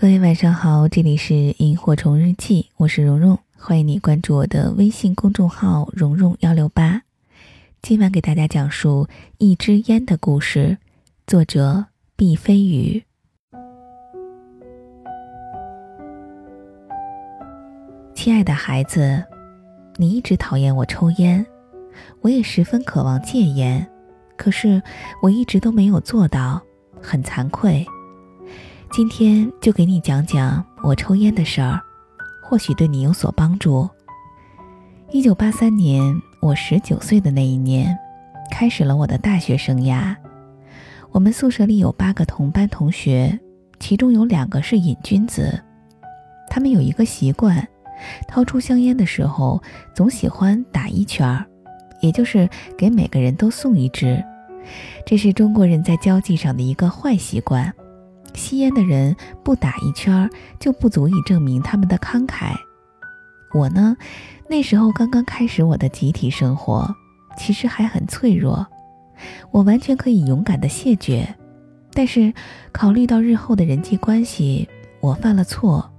各位晚上好，这里是萤火虫日记，我是蓉蓉，欢迎你关注我的微信公众号蓉蓉幺六八。今晚给大家讲述一支烟的故事，作者毕飞宇。亲爱的孩子，你一直讨厌我抽烟，我也十分渴望戒烟，可是我一直都没有做到，很惭愧。今天就给你讲讲我抽烟的事儿，或许对你有所帮助。一九八三年，我十九岁的那一年，开始了我的大学生涯。我们宿舍里有八个同班同学，其中有两个是瘾君子。他们有一个习惯，掏出香烟的时候总喜欢打一圈儿，也就是给每个人都送一支。这是中国人在交际上的一个坏习惯。吸烟的人不打一圈就不足以证明他们的慷慨。我呢，那时候刚刚开始我的集体生活，其实还很脆弱，我完全可以勇敢的谢绝。但是考虑到日后的人际关系，我犯了错，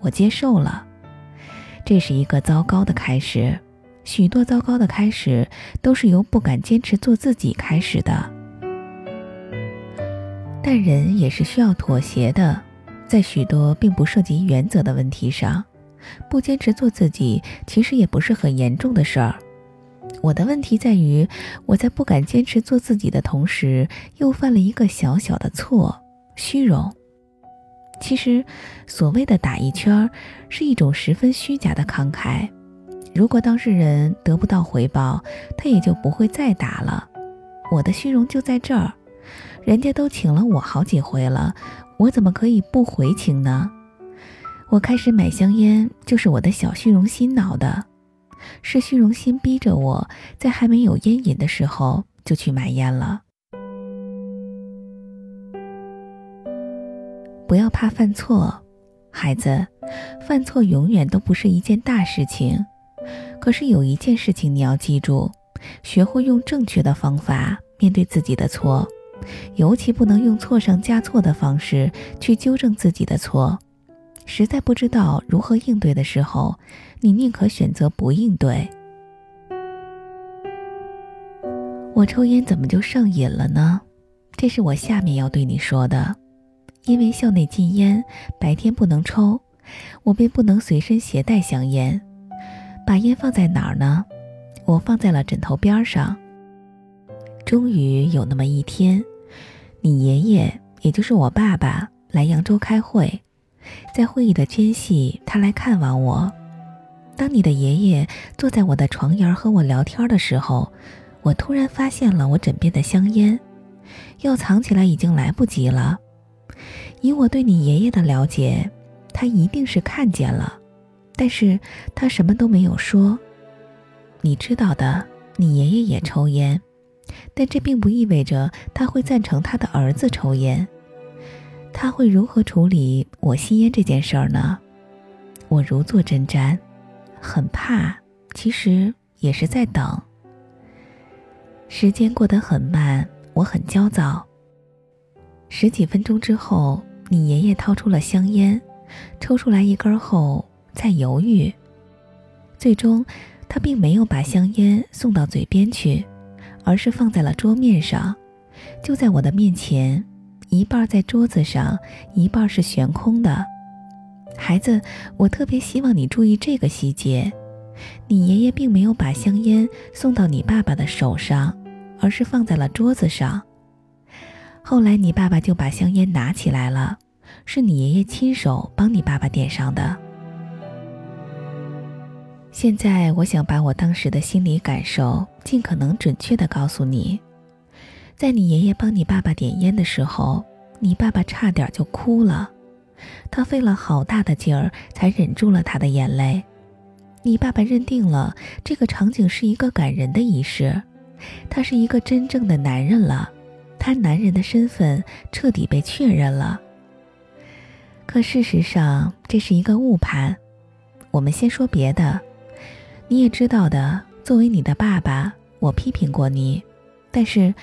我接受了。这是一个糟糕的开始，许多糟糕的开始都是由不敢坚持做自己开始的。但人也是需要妥协的，在许多并不涉及原则的问题上，不坚持做自己，其实也不是很严重的事儿。我的问题在于，我在不敢坚持做自己的同时，又犯了一个小小的错——虚荣。其实，所谓的打一圈儿，是一种十分虚假的慷慨。如果当事人得不到回报，他也就不会再打了。我的虚荣就在这儿。人家都请了我好几回了，我怎么可以不回请呢？我开始买香烟，就是我的小虚荣心恼的，是虚荣心逼着我在还没有烟瘾的时候就去买烟了。不要怕犯错，孩子，犯错永远都不是一件大事情。可是有一件事情你要记住，学会用正确的方法面对自己的错。尤其不能用错上加错的方式去纠正自己的错。实在不知道如何应对的时候，你宁可选择不应对。我抽烟怎么就上瘾了呢？这是我下面要对你说的。因为校内禁烟，白天不能抽，我便不能随身携带香烟。把烟放在哪儿呢？我放在了枕头边上。终于有那么一天。你爷爷，也就是我爸爸，来扬州开会，在会议的间隙，他来看望我。当你的爷爷坐在我的床沿和我聊天的时候，我突然发现了我枕边的香烟，要藏起来已经来不及了。以我对你爷爷的了解，他一定是看见了，但是他什么都没有说。你知道的，你爷爷也抽烟。但这并不意味着他会赞成他的儿子抽烟。他会如何处理我吸烟这件事儿呢？我如坐针毡，很怕，其实也是在等。时间过得很慢，我很焦躁。十几分钟之后，你爷爷掏出了香烟，抽出来一根后，在犹豫。最终，他并没有把香烟送到嘴边去。而是放在了桌面上，就在我的面前，一半在桌子上，一半是悬空的。孩子，我特别希望你注意这个细节：你爷爷并没有把香烟送到你爸爸的手上，而是放在了桌子上。后来你爸爸就把香烟拿起来了，是你爷爷亲手帮你爸爸点上的。现在我想把我当时的心理感受尽可能准确的告诉你，在你爷爷帮你爸爸点烟的时候，你爸爸差点就哭了，他费了好大的劲儿才忍住了他的眼泪。你爸爸认定了这个场景是一个感人的仪式，他是一个真正的男人了，他男人的身份彻底被确认了。可事实上这是一个误判，我们先说别的。你也知道的，作为你的爸爸，我批评过你，但是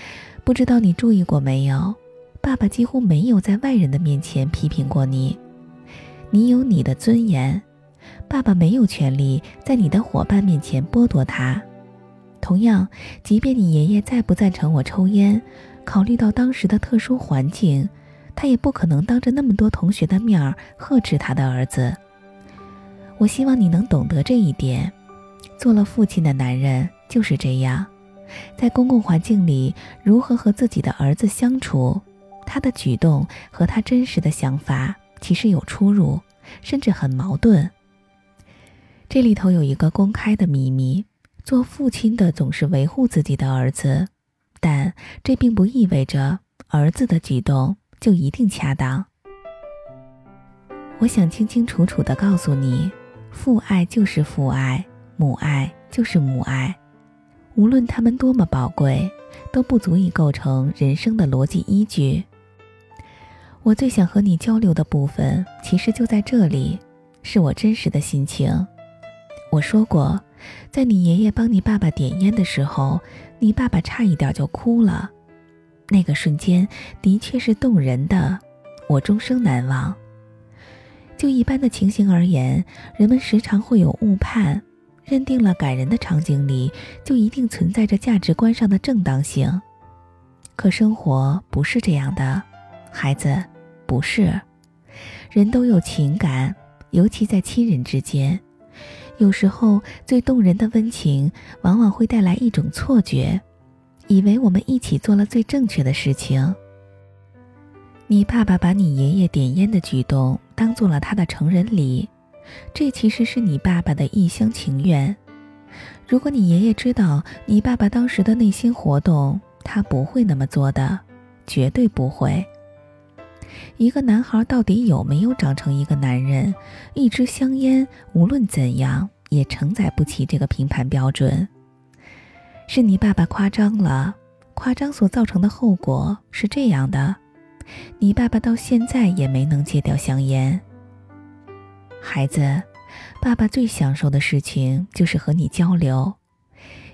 不知道你注意过没有，爸爸几乎没有在外人的面前批评过你。你有你的尊严，爸爸没有权利在你的伙伴面前剥夺它。同样，即便你爷爷再不赞成我抽烟，考虑到当时的特殊环境，他也不可能当着那么多同学的面儿呵斥他的儿子。我希望你能懂得这一点。做了父亲的男人就是这样，在公共环境里如何和自己的儿子相处，他的举动和他真实的想法其实有出入，甚至很矛盾。这里头有一个公开的秘密：做父亲的总是维护自己的儿子，但这并不意味着儿子的举动就一定恰当。我想清清楚楚地告诉你。父爱就是父爱，母爱就是母爱，无论他们多么宝贵，都不足以构成人生的逻辑依据。我最想和你交流的部分，其实就在这里，是我真实的心情。我说过，在你爷爷帮你爸爸点烟的时候，你爸爸差一点就哭了，那个瞬间的确是动人的，我终生难忘。就一般的情形而言，人们时常会有误判，认定了感人的场景里就一定存在着价值观上的正当性。可生活不是这样的，孩子，不是。人都有情感，尤其在亲人之间，有时候最动人的温情，往往会带来一种错觉，以为我们一起做了最正确的事情。你爸爸把你爷爷点烟的举动当做了他的成人礼，这其实是你爸爸的一厢情愿。如果你爷爷知道你爸爸当时的内心活动，他不会那么做的，绝对不会。一个男孩到底有没有长成一个男人？一支香烟无论怎样也承载不起这个评判标准。是你爸爸夸张了，夸张所造成的后果是这样的。你爸爸到现在也没能戒掉香烟。孩子，爸爸最享受的事情就是和你交流。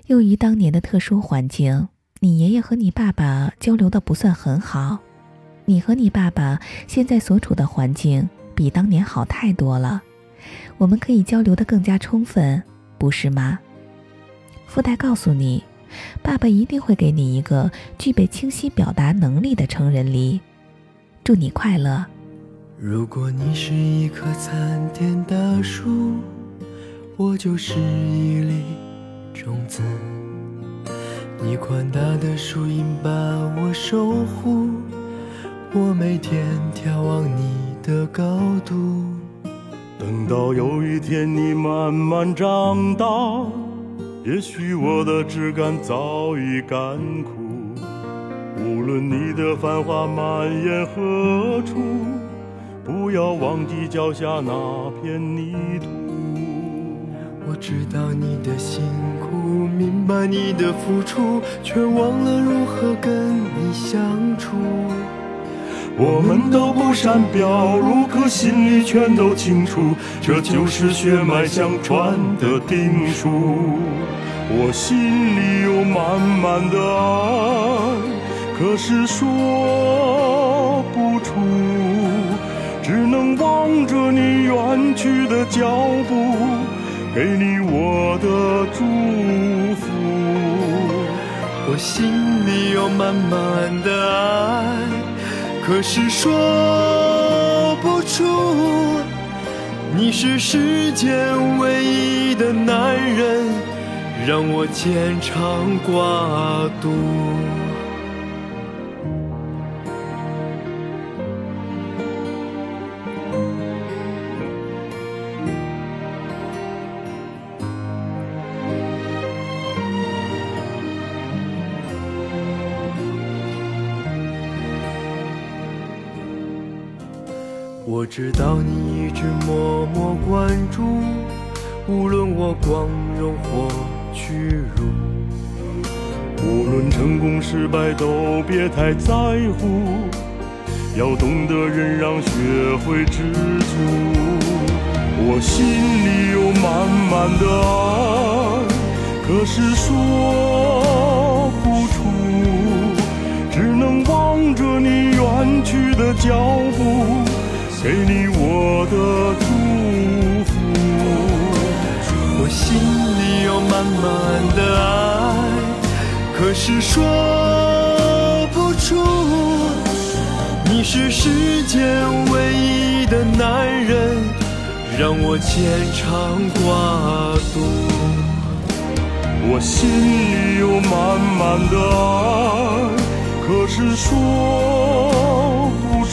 由于当年的特殊环境，你爷爷和你爸爸交流的不算很好。你和你爸爸现在所处的环境比当年好太多了，我们可以交流的更加充分，不是吗？附带告诉你，爸爸一定会给你一个具备清晰表达能力的成人礼。祝你快乐。如果你是一棵参天大树，我就是一粒种子。你宽大的树荫把我守护，我每天眺望你的高度。等到有一天你慢慢长大，也许我的枝干早已干枯。无论你的繁华蔓延何处，不要忘记脚下那片泥土。我知道你的辛苦，明白你的付出，却忘了如何跟你相处。我们都不善表露，可心里全都清楚，这就是血脉相传的定数。我心里有满满的爱。可是说不出，只能望着你远去的脚步，给你我的祝福。我心里有满满的爱，可是说不出。你是世间唯一的男人，让我牵肠挂肚。我知道你一直默默关注，无论我光荣或屈辱，无论成功失败都别太在乎，要懂得忍让，学会知足。我心里有满满的爱，可是说不出，只能望着你远去的脚步。给你我的祝福。我心里有满满的爱，可是说不出。你是世间唯一的男人，让我牵肠挂肚。我心里有满满的爱，可是说不出，